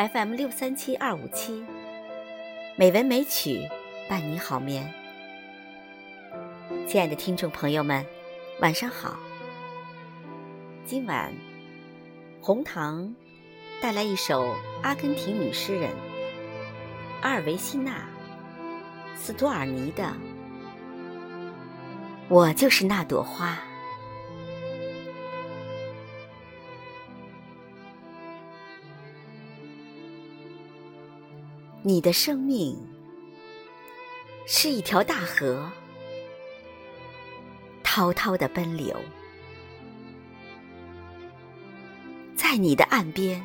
FM 六三七二五七，美文美曲伴你好眠。亲爱的听众朋友们，晚上好。今晚红糖带来一首阿根廷女诗人阿尔维西娜·斯多尔尼的《我就是那朵花》。你的生命是一条大河，滔滔的奔流，在你的岸边，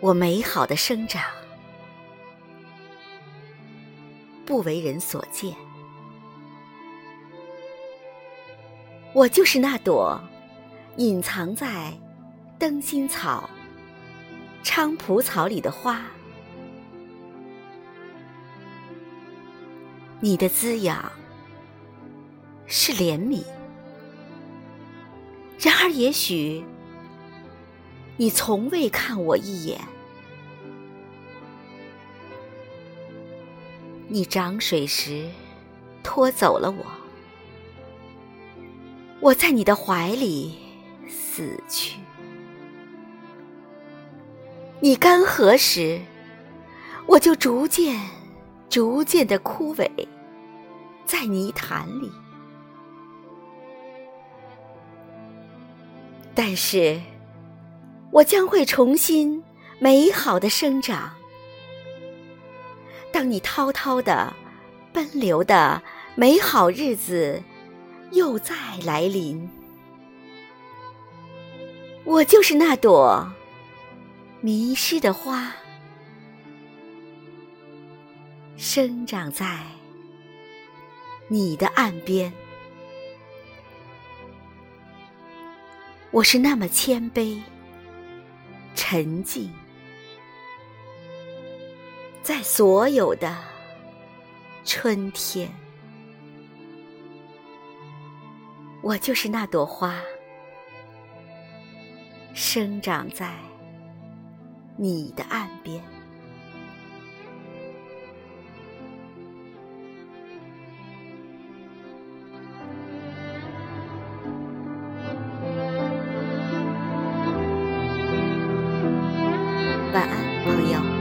我美好的生长，不为人所见。我就是那朵隐藏在灯心草、菖蒲草里的花。你的滋养是怜悯，然而也许你从未看我一眼。你涨水时拖走了我，我在你的怀里死去；你干涸时，我就逐渐。逐渐的枯萎在泥潭里，但是我将会重新美好的生长。当你滔滔的奔流的美好日子又再来临，我就是那朵迷失的花。生长在你的岸边，我是那么谦卑、沉静，在所有的春天，我就是那朵花，生长在你的岸边。晚安朋友。